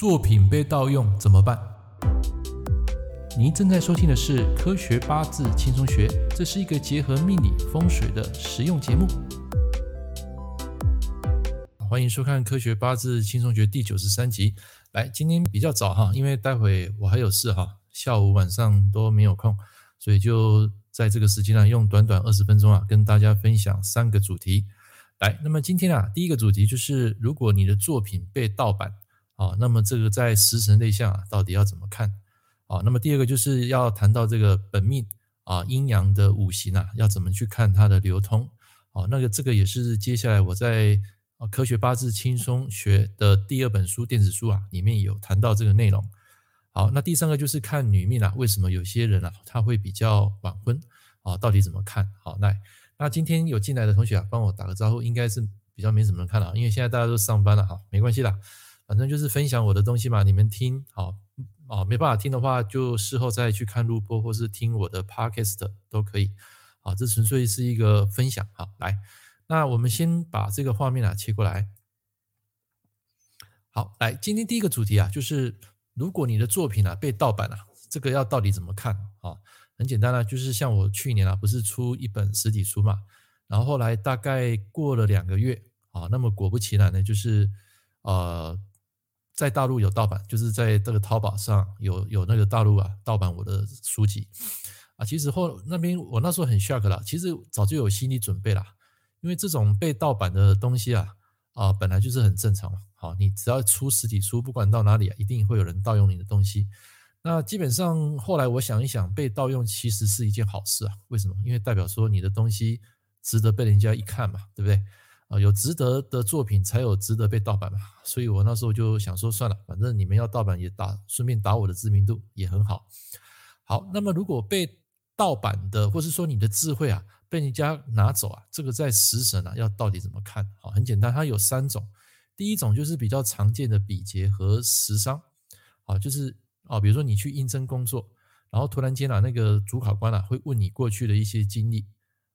作品被盗用怎么办？您正在收听的是《科学八字轻松学》，这是一个结合命理风水的实用节目。欢迎收看《科学八字轻松学》第九十三集。来，今天比较早哈，因为待会我还有事哈，下午晚上都没有空，所以就在这个时间呢，用短短二十分钟啊，跟大家分享三个主题。来，那么今天啊，第一个主题就是，如果你的作品被盗版。啊，那么这个在食神类象啊，到底要怎么看？啊，那么第二个就是要谈到这个本命啊，阴阳的五行啊，要怎么去看它的流通？啊，那个这个也是接下来我在《啊科学八字轻松学》的第二本书电子书啊，里面有谈到这个内容。好，那第三个就是看女命啊，为什么有些人啊，他会比较晚婚？啊，到底怎么看？好，那那今天有进来的同学啊，帮我打个招呼，应该是比较没什么人看了，因为现在大家都上班了，哈，没关系啦。反正就是分享我的东西嘛，你们听好哦，没办法听的话，就事后再去看录播，或是听我的 podcast 都可以。好，这纯粹是一个分享。好，来，那我们先把这个画面啊切过来。好，来，今天第一个主题啊，就是如果你的作品啊被盗版了，这个要到底怎么看啊？很简单啊，就是像我去年啊，不是出一本实体书嘛，然后后来大概过了两个月啊，那么果不其然呢，就是呃。在大陆有盗版，就是在这个淘宝上有有那个大陆啊盗版我的书籍啊。其实后那边我那时候很 shock 啦，其实早就有心理准备啦，因为这种被盗版的东西啊啊本来就是很正常。好，你只要出实体书，不管到哪里啊，一定会有人盗用你的东西。那基本上后来我想一想，被盗用其实是一件好事啊。为什么？因为代表说你的东西值得被人家一看嘛，对不对？啊，有值得的作品才有值得被盗版嘛，所以我那时候就想说，算了，反正你们要盗版也打，顺便打我的知名度也很好。好，那么如果被盗版的，或是说你的智慧啊被人家拿走啊，这个在食神啊要到底怎么看？好，很简单，它有三种。第一种就是比较常见的比劫和食伤，啊，就是啊，比如说你去应征工作，然后突然间啊，那个主考官啊会问你过去的一些经历。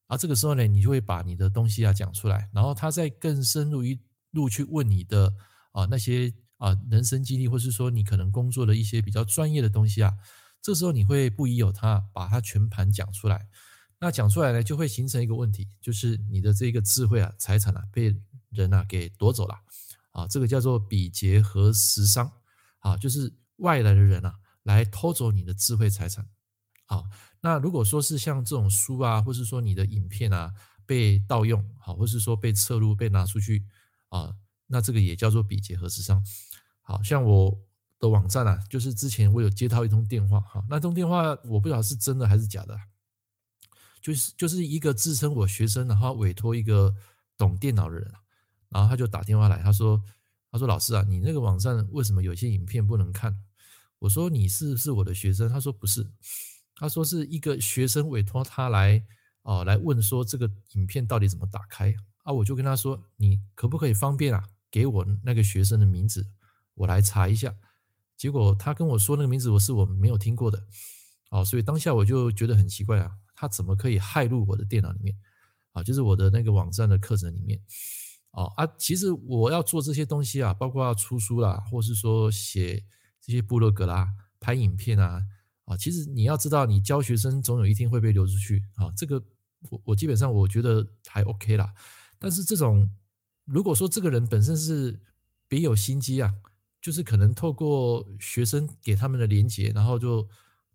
啊，这个时候呢，你就会把你的东西啊讲出来，然后他再更深入一路去问你的啊那些啊人生经历，或是说你可能工作的一些比较专业的东西啊，这时候你会不疑有他，把它全盘讲出来。那讲出来呢，就会形成一个问题，就是你的这个智慧啊、财产啊被人啊给夺走了啊，这个叫做比劫和食伤啊，就是外来的人啊来偷走你的智慧财产啊。那如果说是像这种书啊，或是说你的影片啊被盗用，好，或是说被侧录、被拿出去啊，那这个也叫做比劫和食伤。好像我的网站啊，就是之前我有接到一通电话，哈，那通电话我不知道是真的还是假的，就是就是一个自称我学生，然后委托一个懂电脑的人，然后他就打电话来，他说他说老师啊，你那个网站为什么有些影片不能看？我说你是不是我的学生？他说不是。他说是一个学生委托他来啊，来问说这个影片到底怎么打开啊？我就跟他说，你可不可以方便啊，给我那个学生的名字，我来查一下。结果他跟我说那个名字我是我没有听过的，哦，所以当下我就觉得很奇怪啊，他怎么可以害入我的电脑里面啊？就是我的那个网站的课程里面哦啊！其实我要做这些东西啊，包括要出书啦，或是说写这些部落格啦，拍影片啊。啊，其实你要知道，你教学生总有一天会被流出去啊。这个我我基本上我觉得还 OK 啦。但是这种如果说这个人本身是别有心机啊，就是可能透过学生给他们的连接，然后就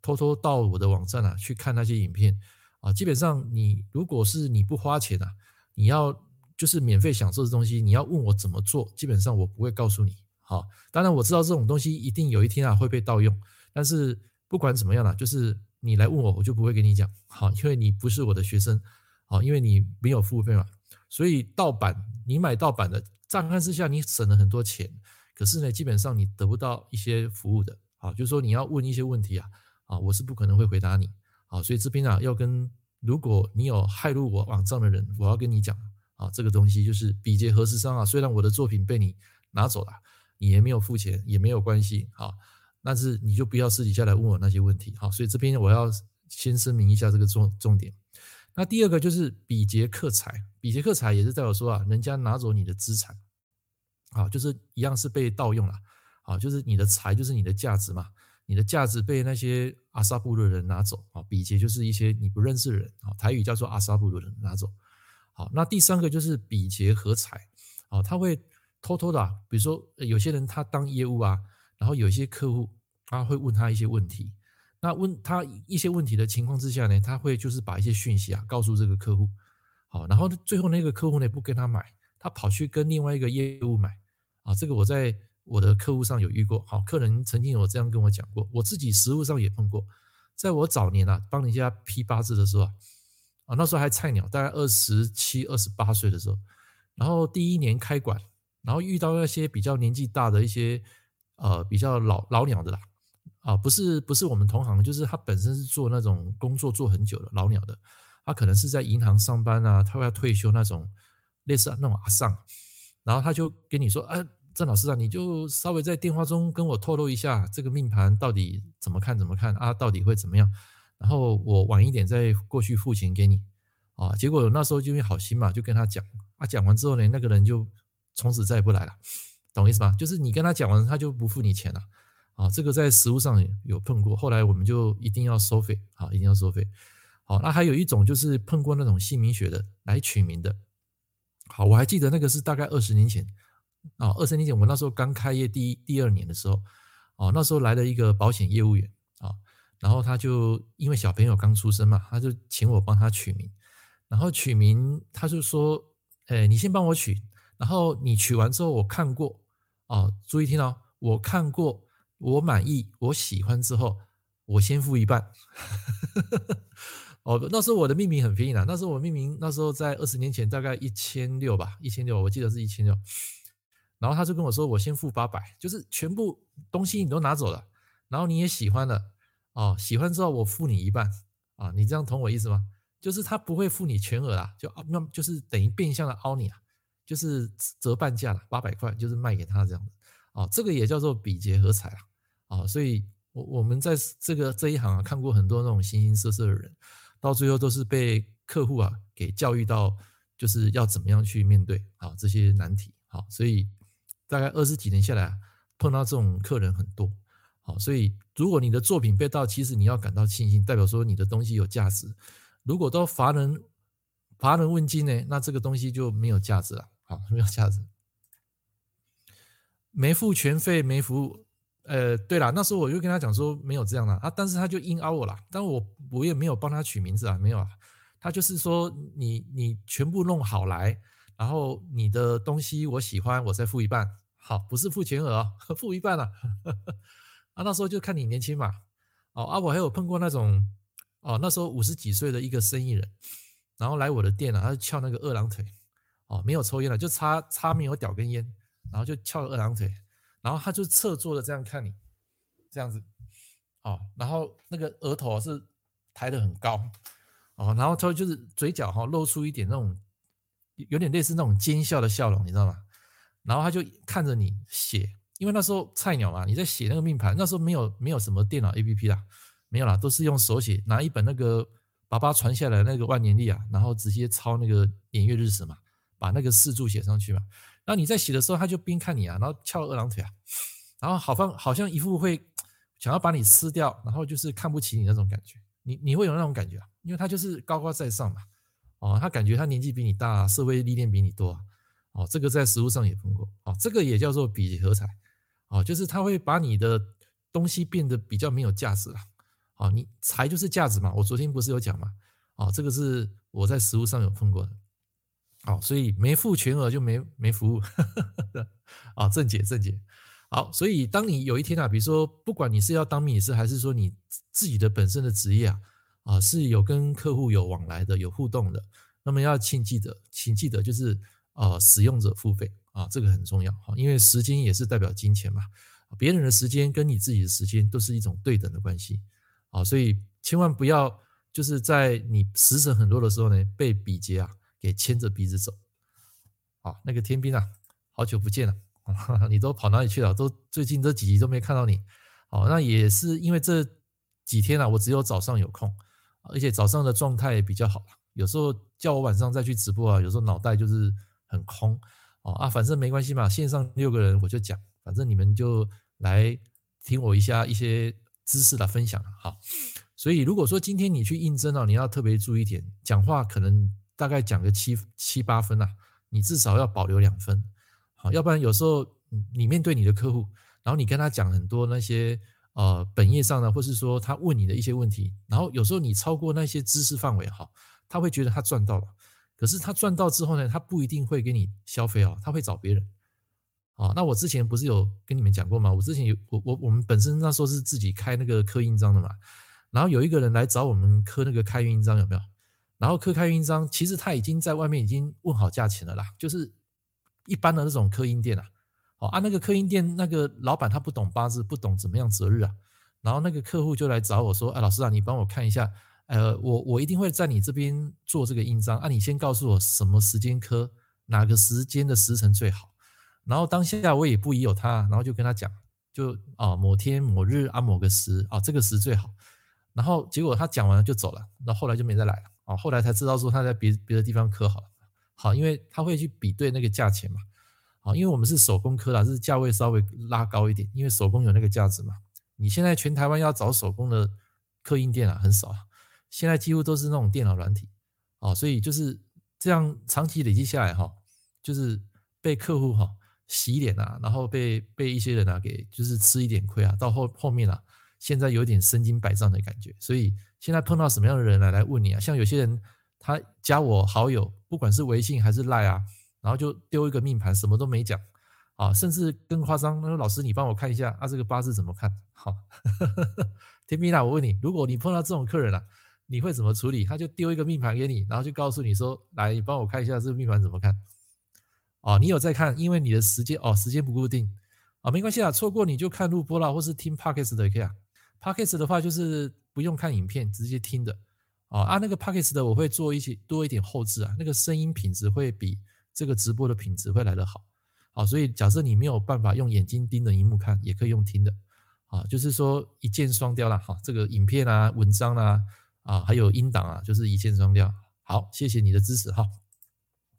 偷偷到我的网站啊去看那些影片啊。基本上你如果是你不花钱啊，你要就是免费享受的东西，你要问我怎么做，基本上我不会告诉你。好，当然我知道这种东西一定有一天啊会被盗用，但是。不管怎么样啦，就是你来问我，我就不会跟你讲，好，因为你不是我的学生，好，因为你没有付费嘛，所以盗版，你买盗版的，乍看之下你省了很多钱，可是呢，基本上你得不到一些服务的，啊，就是说你要问一些问题啊，啊，我是不可能会回答你，啊，所以这边啊要跟，如果你有害入我网站的人，我要跟你讲，啊，这个东西就是比劫何时伤啊，虽然我的作品被你拿走了，你也没有付钱，也没有关系，好。但是你就不要私底下来问我那些问题，好，所以这边我要先声明一下这个重重点。那第二个就是比劫克财，比劫克财也是代表说啊，人家拿走你的资产，啊，就是一样是被盗用了，啊，就是你的财就是你的价值嘛，你的价值被那些阿萨布的人拿走。啊，比劫就是一些你不认识的人。啊，台语叫做阿萨布的人拿走。好，那第三个就是比劫合财。啊，他会偷偷的，比如说有些人他当业务啊，然后有一些客户他会问他一些问题，那问他一些问题的情况之下呢，他会就是把一些讯息啊告诉这个客户，好，然后最后那个客户呢不跟他买，他跑去跟另外一个业务买。啊，这个我在我的客户上有遇过，好，客人曾经有这样跟我讲过，我自己实务上也碰过，在我早年啊帮人家批八字的时候啊。啊，那时候还菜鸟，大概二十七、二十八岁的时候，然后第一年开馆，然后遇到那些比较年纪大的一些呃比较老老鸟的啦，啊，不是不是我们同行，就是他本身是做那种工作做很久的老鸟的，他可能是在银行上班啊，他要退休那种，类似那种阿桑，然后他就跟你说，哎，郑老师啊，你就稍微在电话中跟我透露一下这个命盘到底怎么看怎么看啊，到底会怎么样？然后我晚一点再过去付钱给你，啊，结果那时候就因为好心嘛，就跟他讲，啊，讲完之后呢，那个人就从此再也不来了，懂意思吗？就是你跟他讲完，他就不付你钱了，啊，这个在实务上有碰过，后来我们就一定要收费，啊，一定要收费，好，那还有一种就是碰过那种姓名学的来取名的，好，我还记得那个是大概二十年前，啊，二十年前我那时候刚开业第一第二年的时候，啊，那时候来了一个保险业务员，啊。然后他就因为小朋友刚出生嘛，他就请我帮他取名。然后取名，他就说：“哎，你先帮我取。然后你取完之后，我看过哦，注意听哦，我看过，我满意，我喜欢之后，我先付一半。”哦，那时候我的命名很便宜啦，那时候我命名那时候在二十年前大概一千六吧，一千六，我记得是一千六。然后他就跟我说：“我先付八百，就是全部东西你都拿走了，然后你也喜欢了。”哦，喜欢之后我付你一半啊，你这样懂我意思吗？就是他不会付你全额啊，就那就是等于变相的凹你啊，就是折半价了，八百块就是卖给他这样子啊，这个也叫做比劫合财啊，啊，所以我我们在这个这一行啊，看过很多那种形形色色的人，到最后都是被客户啊给教育到，就是要怎么样去面对啊这些难题啊，所以大概二十几年下来啊，碰到这种客人很多。好，所以如果你的作品被盗，其实你要感到庆幸，代表说你的东西有价值。如果都乏人乏人问津呢，那这个东西就没有价值了。好，没有价值。没付全费，没服务。呃，对了，那时候我就跟他讲说没有这样的啊，但是他就硬凹我了。但我我也没有帮他取名字啊，没有啊。他就是说你你全部弄好来，然后你的东西我喜欢，我再付一半。好，不是付全额，付一半了。啊，那时候就看你年轻嘛，哦，啊，我还有碰过那种，哦，那时候五十几岁的一个生意人，然后来我的店啊，他就翘那个二郎腿，哦，没有抽烟了，就插插没有屌根烟，然后就翘二郎腿，然后他就侧坐的这样看你，这样子，哦，然后那个额头是抬得很高，哦，然后他就是嘴角哈露出一点那种，有点类似那种奸笑的笑容，你知道吗？然后他就看着你写。因为那时候菜鸟嘛，你在写那个命盘，那时候没有没有什么电脑 APP 啦，没有啦，都是用手写，拿一本那个爸爸传下来那个万年历啊，然后直接抄那个年月日时嘛，把那个四柱写上去嘛。然后你在写的时候，他就边看你啊，然后翘二郎腿啊，然后好像好像一副会想要把你吃掉，然后就是看不起你那种感觉，你你会有那种感觉啊，因为他就是高高在上嘛，哦，他感觉他年纪比你大，社会历练比你多，哦，这个在实物上也碰过，哦，这个也叫做比劫合财。哦，就是他会把你的东西变得比较没有价值了。哦，你财就是价值嘛。我昨天不是有讲嘛？哦，这个是我在实物上有碰过的。哦，所以没付全额就没没服务。啊，正解正解。好，所以当你有一天啊，比如说不管你是要当命理师，还是说你自己的本身的职业啊，啊是有跟客户有往来的、有互动的，那么要请记得，请记得就是啊，使用者付费。啊，这个很重要哈，因为时间也是代表金钱嘛。别人的时间跟你自己的时间都是一种对等的关系啊，所以千万不要就是在你时辰很多的时候呢，被比劫啊给牵着鼻子走。啊，那个天兵啊，好久不见了，你都跑哪里去了？都最近这几集都没看到你。哦，那也是因为这几天啊，我只有早上有空，而且早上的状态也比较好。有时候叫我晚上再去直播啊，有时候脑袋就是很空。哦啊，反正没关系嘛，线上六个人我就讲，反正你们就来听我一下一些知识的分享哈。所以如果说今天你去应征啊，你要特别注意一点，讲话可能大概讲个七七八分啊，你至少要保留两分，好，要不然有时候你面对你的客户，然后你跟他讲很多那些。呃，本业上呢，或是说他问你的一些问题，然后有时候你超过那些知识范围哈，他会觉得他赚到了，可是他赚到之后呢，他不一定会给你消费哦，他会找别人。啊，那我之前不是有跟你们讲过吗？我之前有我我我们本身那时候是自己开那个刻印章的嘛，然后有一个人来找我们刻那个开运印章有没有？然后刻开印章，其实他已经在外面已经问好价钱了啦，就是一般的那种刻印店啊。哦啊，那个刻印店那个老板他不懂八字，不懂怎么样择日啊，然后那个客户就来找我说：“哎，老师啊，你帮我看一下，呃，我我一定会在你这边做这个印章啊，你先告诉我什么时间刻，哪个时间的时辰最好。”然后当下我也不疑有他，然后就跟他讲，就啊某天某日啊某个时啊这个时最好。然后结果他讲完了就走了，那后来就没再来了啊，后来才知道说他在别别的地方刻好，好，因为他会去比对那个价钱嘛。啊，因为我们是手工刻的，是价位稍微拉高一点，因为手工有那个价值嘛。你现在全台湾要找手工的刻印店啊，很少，现在几乎都是那种电脑软体，啊，所以就是这样长期累积下来哈，就是被客户哈洗脸啊，然后被被一些人啊给就是吃一点亏啊，到后后面啊，现在有点身经百战的感觉。所以现在碰到什么样的人来来问你啊，像有些人他加我好友，不管是微信还是赖啊。然后就丢一个命盘，什么都没讲，啊，甚至更夸张。他说：“老师，你帮我看一下，啊，这个八字怎么看？”好，天秤啊，我问你，如果你碰到这种客人啊，你会怎么处理？他就丢一个命盘给你，然后就告诉你说：“来，你帮我看一下这个命盘怎么看？”啊，你有在看？因为你的时间哦，时间不固定啊，没关系啊，错过你就看录播啦，或是听 Podcast 的也可以啊。Podcast 的话就是不用看影片，直接听的啊。啊，那个 Podcast 的我会做一些多一点后置啊，那个声音品质会比。这个直播的品质会来得好，好，所以假设你没有办法用眼睛盯着荧幕看，也可以用听的，啊，就是说一箭双雕了，哈，这个影片啊、文章啊、啊，还有音档啊，就是一箭双雕。好，谢谢你的支持，哈。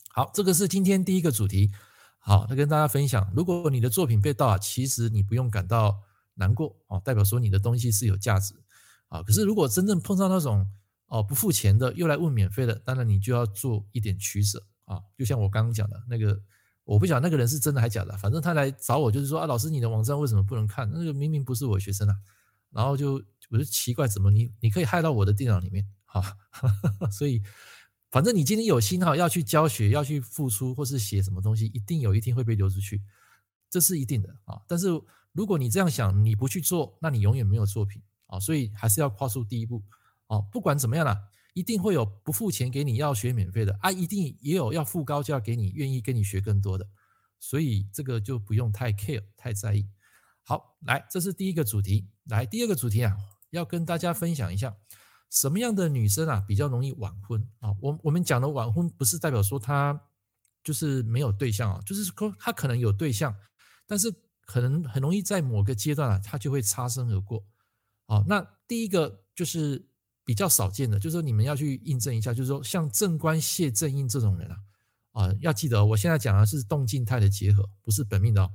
好，这个是今天第一个主题，好，那跟大家分享，如果你的作品被盗啊，其实你不用感到难过，啊，代表说你的东西是有价值，啊，可是如果真正碰上那种哦不付钱的，又来问免费的，当然你就要做一点取舍。啊，就像我刚刚讲的那个，我不晓得那个人是真的还是假的，反正他来找我就是说啊，老师你的网站为什么不能看？那个明明不是我学生啊，然后就我就奇怪，怎么你你可以害到我的电脑里面？哈，所以反正你今天有心哈，要去教学，要去付出，或是写什么东西，一定有一天会被流出去，这是一定的啊。但是如果你这样想，你不去做，那你永远没有作品啊。所以还是要跨出第一步啊。不管怎么样啦。一定会有不付钱给你要学免费的啊，一定也有要付高价给你愿意跟你学更多的，所以这个就不用太 care 太在意。好，来，这是第一个主题。来，第二个主题啊，要跟大家分享一下，什么样的女生啊比较容易晚婚啊？我我们讲的晚婚不是代表说她就是没有对象啊，就是说她可能有对象，但是可能很容易在某个阶段啊，他就会擦身而过。好，那第一个就是。比较少见的，就是说你们要去印证一下，就是说像正官谢正印这种人啊，啊，要记得，我现在讲的是动静态的结合，不是本命的哦。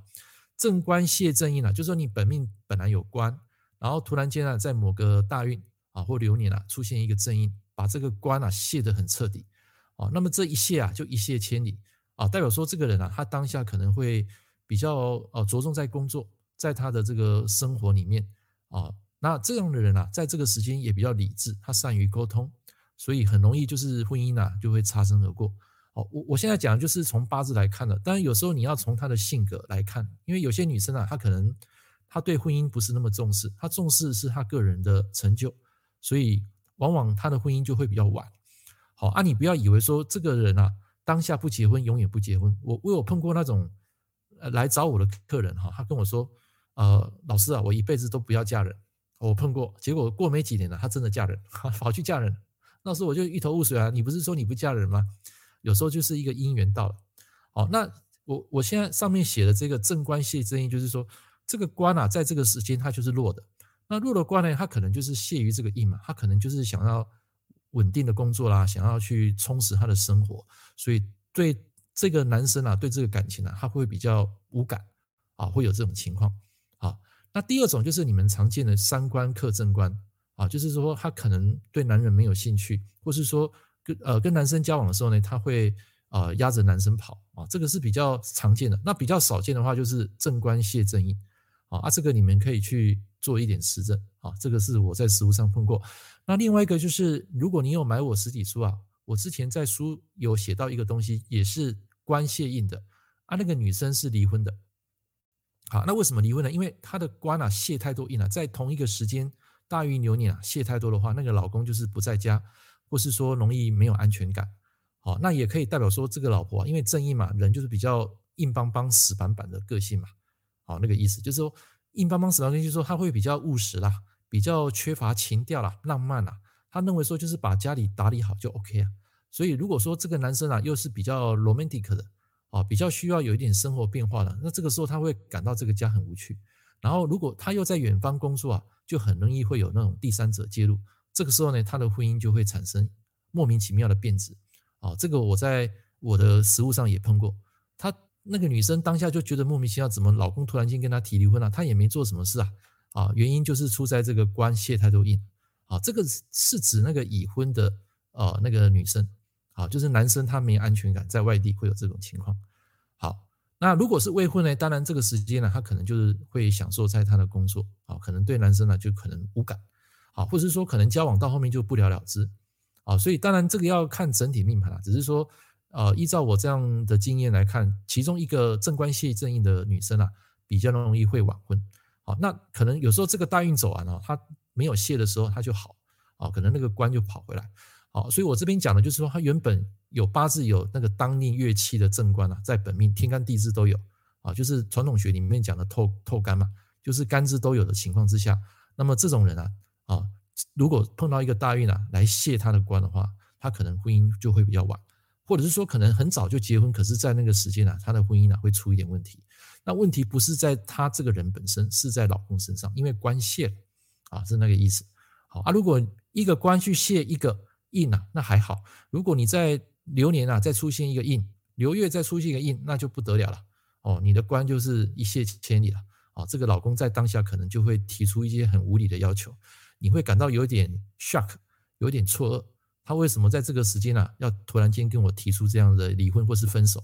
正官谢正印啊，就是说你本命本来有官，然后突然间啊，在某个大运啊或流年啊出现一个正印，把这个官啊谢得很彻底啊，那么这一谢啊就一泻千里啊，代表说这个人啊，他当下可能会比较呃着重在工作，在他的这个生活里面啊。那这样的人啊，在这个时间也比较理智，他善于沟通，所以很容易就是婚姻啊就会擦身而过。哦，我我现在讲的就是从八字来看的，当然有时候你要从她的性格来看，因为有些女生啊，她可能她对婚姻不是那么重视，她重视是她个人的成就，所以往往她的婚姻就会比较晚。好啊，你不要以为说这个人啊，当下不结婚，永远不结婚。我我有碰过那种来找我的客人哈，他跟我说，呃，老师啊，我一辈子都不要嫁人。我碰过，结果过没几年了，他真的嫁人，跑去嫁人。那时候我就一头雾水啊！你不是说你不嫁人吗？有时候就是一个姻缘到了。好，那我我现在上面写的这个正官谢正印，就是说这个官啊，在这个时间它就是弱的。那弱的官呢，他可能就是谢于这个印嘛，他可能就是想要稳定的工作啦，想要去充实他的生活，所以对这个男生啊，对这个感情啊，他会比较无感啊，会有这种情况啊。那第二种就是你们常见的三官克正官啊，就是说他可能对男人没有兴趣，或是说跟呃跟男生交往的时候呢，他会呃压着男生跑啊，这个是比较常见的。那比较少见的话就是正官泄正印啊，啊这个你们可以去做一点实证啊，这个是我在实务上碰过。那另外一个就是如果你有买我实体书啊，我之前在书有写到一个东西，也是官泄印的啊，那个女生是离婚的。好，那为什么离婚呢？因为她的官啊泄太多印了，在同一个时间大运流年啊泄太多的话，那个老公就是不在家，或是说容易没有安全感。好，那也可以代表说这个老婆啊，因为正义嘛，人就是比较硬邦邦、死板板的个性嘛。好，那个意思就是说硬邦邦、死板板，就是说他会比较务实啦，比较缺乏情调啦、浪漫啦。他认为说就是把家里打理好就 OK 啊。所以如果说这个男生啊又是比较 romantic 的。啊，比较需要有一点生活变化的，那这个时候他会感到这个家很无趣。然后如果他又在远方工作啊，就很容易会有那种第三者介入。这个时候呢，他的婚姻就会产生莫名其妙的变质。啊，这个我在我的实务上也碰过。他那个女生当下就觉得莫名其妙，怎么老公突然间跟他提离婚了？他也没做什么事啊。啊，原因就是出在这个官泄太多印。啊，这个是指那个已婚的呃那个女生。啊，就是男生他没安全感，在外地会有这种情况。好，那如果是未婚呢？当然这个时间呢，他可能就是会享受在他的工作，啊，可能对男生呢就可能无感，啊，或者是说可能交往到后面就不了了之，啊，所以当然这个要看整体命盘啊，只是说，呃，依照我这样的经验来看，其中一个正官系正印的女生啊，比较容易会晚婚，好，那可能有时候这个大运走完了，她没有泄的时候，他就好，啊，可能那个官就跑回来。好，所以我这边讲的就是说，他原本有八字有那个当令月气的正官啊，在本命天干地支都有啊，就是传统学里面讲的透透干嘛，就是干支都有的情况之下，那么这种人啊啊，如果碰到一个大运啊来泄他的官的话，他可能婚姻就会比较晚，或者是说可能很早就结婚，可是在那个时间啊，他的婚姻啊会出一点问题。那问题不是在他这个人本身，是在老公身上，因为官泄了啊，是那个意思。好啊，如果一个官去泄一个。印啊，那还好。如果你在流年啊再出现一个印，流月再出现一个印，那就不得了了。哦，你的官就是一泻千里了。哦，这个老公在当下可能就会提出一些很无理的要求，你会感到有点 shock，有点错愕。他为什么在这个时间啊要突然间跟我提出这样的离婚或是分手？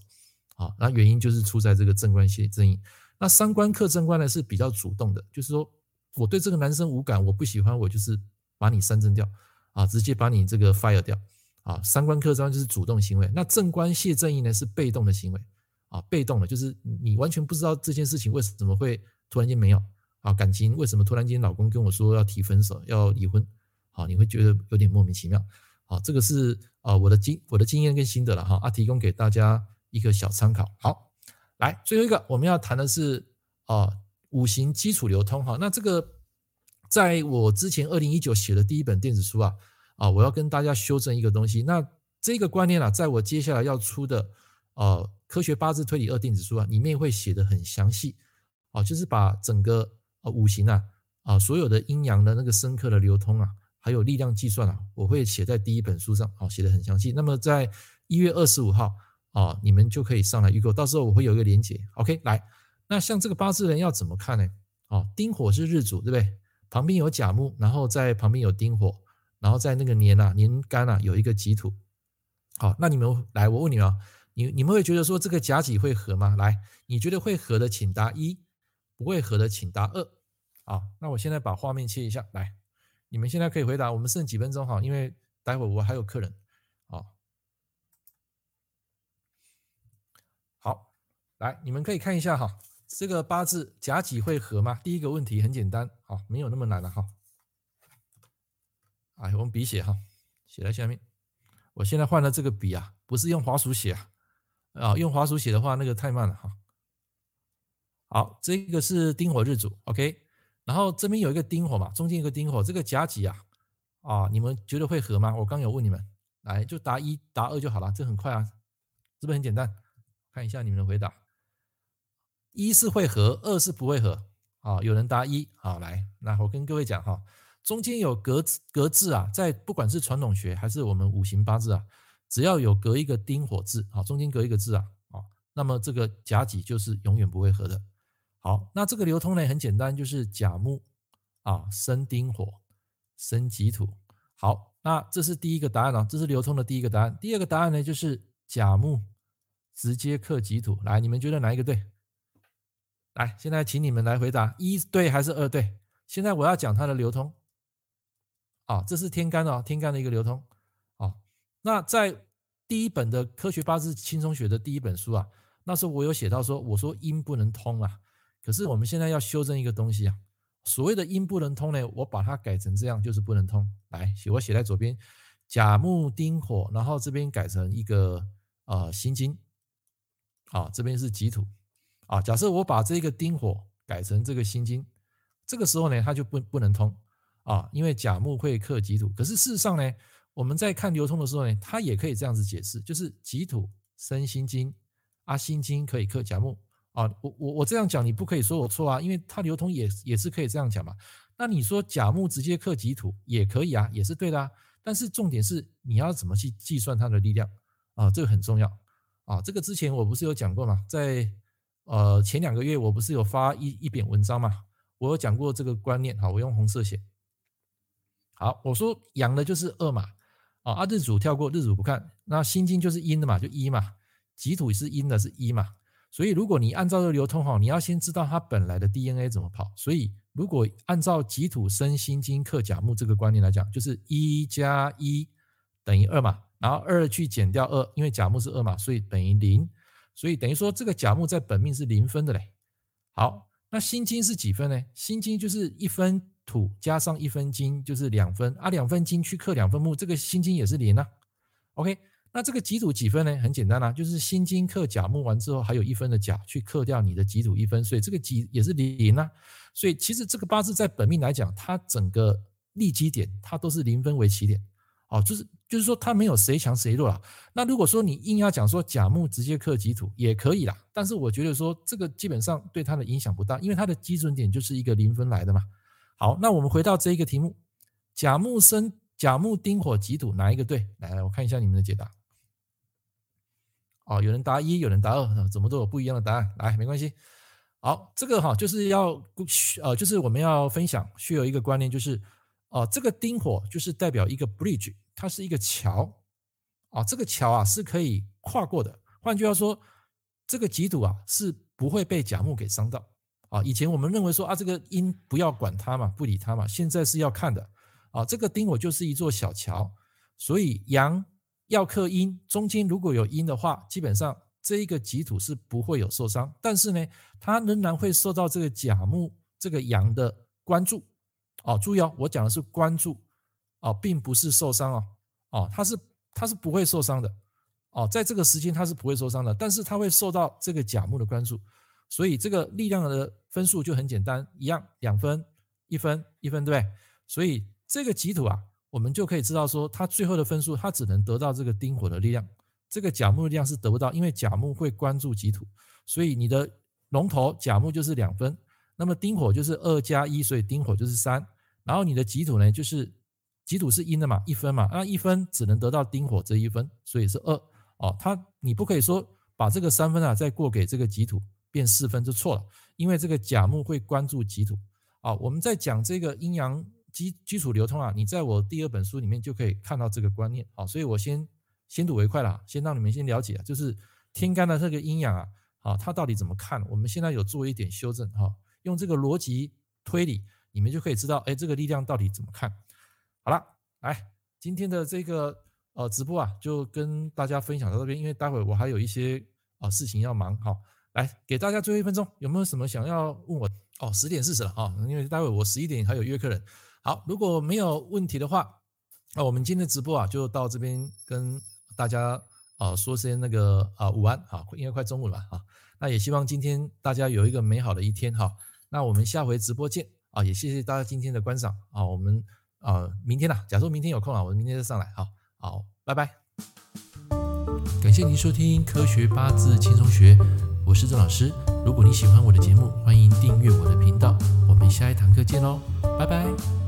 啊，那原因就是出在这个正官泄正印。那三官克正官呢是比较主动的，就是说我对这个男生无感，我不喜欢，我就是把你删增掉。啊，直接把你这个 fire 掉啊！三观克正就是主动行为，那正官谢正义呢是被动的行为啊，被动的，就是你完全不知道这件事情为什么会突然间没有啊，感情为什么突然间老公跟我说要提分手要离婚，好，你会觉得有点莫名其妙，好，这个是啊我的经我的经验跟心得了哈啊，提供给大家一个小参考。好，来最后一个我们要谈的是啊五行基础流通哈，那这个。在我之前二零一九写的第一本电子书啊，啊，我要跟大家修正一个东西。那这个观念啊，在我接下来要出的呃科学八字推理二电子书啊，里面会写的很详细啊，就是把整个呃五行啊啊所有的阴阳的那个深刻的流通啊，还有力量计算啊，我会写在第一本书上啊，写的很详细。那么在一月二十五号啊，你们就可以上来预购，到时候我会有一个连接。OK，来，那像这个八字人要怎么看呢？哦，丁火是日主，对不对？旁边有甲木，然后在旁边有丁火，然后在那个年啊年干啊有一个己土。好，那你们来，我问你们啊，你你们会觉得说这个甲己会合吗？来，你觉得会合的请答一，不会合的请答二。好，那我现在把画面切一下，来，你们现在可以回答。我们剩几分钟哈，因为待会我还有客人。好，好，来，你们可以看一下哈。这个八字甲己会合吗？第一个问题很简单，好，没有那么难了哈。哎，我们笔写哈，写在下面。我现在换了这个笔啊，不是用滑鼠写啊，啊，用滑鼠写的话那个太慢了哈。好，这个是丁火日主，OK。然后这边有一个丁火嘛，中间有个丁火，这个甲己啊，啊，你们觉得会合吗？我刚有问你们，来就答一答二就好了，这很快啊，是不是很简单？看一下你们的回答。一是会合，二是不会合。啊，有人答一，好来，那我跟各位讲哈，中间有隔隔字啊，在不管是传统学还是我们五行八字啊，只要有隔一个丁火字，啊，中间隔一个字啊，啊，那么这个甲己就是永远不会合的。好，那这个流通呢很简单，就是甲木啊生丁火生己土。好，那这是第一个答案啊，这是流通的第一个答案。第二个答案呢就是甲木直接克己土。来，你们觉得哪一个对？来，现在请你们来回答，一对还是二对？现在我要讲它的流通。啊，这是天干哦，天干的一个流通。啊，那在第一本的科学八字轻松学的第一本书啊，那时候我有写到说，我说阴不能通啊。可是我们现在要修正一个东西啊，所谓的阴不能通呢，我把它改成这样，就是不能通。来，我写在左边，甲木丁火，然后这边改成一个呃辛金，啊，这边是己土，啊，假设我把这个丁火改成这个辛金，这个时候呢，它就不不能通啊，因为甲木会克己土。可是事实上呢，我们在看流通的时候呢，它也可以这样子解释，就是己土生辛金，啊，辛金可以克甲木。啊，我我我这样讲，你不可以说我错啊，因为它流通也也是可以这样讲嘛。那你说甲木直接克己土也可以啊，也是对的啊。但是重点是你要怎么去计算它的力量啊，这个很重要啊。这个之前我不是有讲过嘛，在呃前两个月我不是有发一一篇文章嘛，我有讲过这个观念。好，我用红色写。好，我说阳的就是二嘛，啊，日主跳过，日主不看。那辛金就是阴的嘛，就一嘛，己土是阴的，是一嘛。所以，如果你按照这个流通哈，你要先知道它本来的 DNA 怎么跑。所以，如果按照己土生辛金克甲木这个观念来讲，就是一加一等于二嘛，然后二去减掉二，因为甲木是二嘛，所以等于零。所以等于说这个甲木在本命是零分的嘞。好，那辛金是几分呢？辛金就是一分土加上一分金，就是两分啊。两分金去克两分木，这个辛金也是零啊。OK。那这个己土几分呢？很简单啊，就是辛金克甲木完之后，还有一分的甲去克掉你的己土一分，所以这个己也是零啊。所以其实这个八字在本命来讲，它整个立基点它都是零分为起点，哦，就是就是说它没有谁强谁弱啊。那如果说你硬要讲说甲木直接克己土也可以啦，但是我觉得说这个基本上对它的影响不大，因为它的基准点就是一个零分来的嘛。好，那我们回到这一个题目，甲木生甲木丁火己土哪一个对？来来，我看一下你们的解答。哦，有人答一，有人答二，怎么都有不一样的答案。来，没关系。好，这个哈就是要呃，就是我们要分享，需有一个观念，就是哦，这个丁火就是代表一个 bridge，它是一个桥啊，这个桥啊是可以跨过的。换句话说，这个吉土啊是不会被甲木给伤到啊。以前我们认为说啊，这个阴不要管它嘛，不理它嘛，现在是要看的啊。这个丁火就是一座小桥，所以阳。要克阴，中间如果有阴的话，基本上这一个吉土是不会有受伤，但是呢，它仍然会受到这个甲木这个阳的关注。哦，注意哦，我讲的是关注，哦，并不是受伤哦，哦，它是它是不会受伤的，哦，在这个时间它是不会受伤的，但是它会受到这个甲木的关注，所以这个力量的分数就很简单，一样两分，一分一分，对不对？所以这个己土啊。我们就可以知道说，它最后的分数，它只能得到这个丁火的力量，这个甲木的力量是得不到，因为甲木会关注己土，所以你的龙头甲木就是两分，那么丁火就是二加一，所以丁火就是三，然后你的己土呢，就是己土是阴的嘛，一分嘛，那一分只能得到丁火这一分，所以是二哦，它你不可以说把这个三分啊再过给这个己土变四分就错了，因为这个甲木会关注己土啊，我们在讲这个阴阳。基基础流通啊，你在我第二本书里面就可以看到这个观念，啊，所以我先先睹为快了，先让你们先了解，就是天干的这个阴阳啊，好，它到底怎么看？我们现在有做一点修正哈，用这个逻辑推理，你们就可以知道，哎，这个力量到底怎么看？好了，来今天的这个呃直播啊，就跟大家分享到这边，因为待会我还有一些啊事情要忙，好，来给大家最后一分钟，有没有什么想要问我？哦，十点四十了啊，因为待会我十一点还有约客人。好，如果没有问题的话，那我们今天直播啊，就到这边跟大家啊说声那个啊午安啊，因为快中午了啊。那也希望今天大家有一个美好的一天哈。那我们下回直播见啊，也谢谢大家今天的观赏啊。我们啊明天啊，假如明天有空啊，我们明天再上来啊。好，拜拜。感谢您收听科学八字轻松学，我是郑老师。如果你喜欢我的节目，欢迎订阅我的频道。我们下一堂课见喽，拜拜。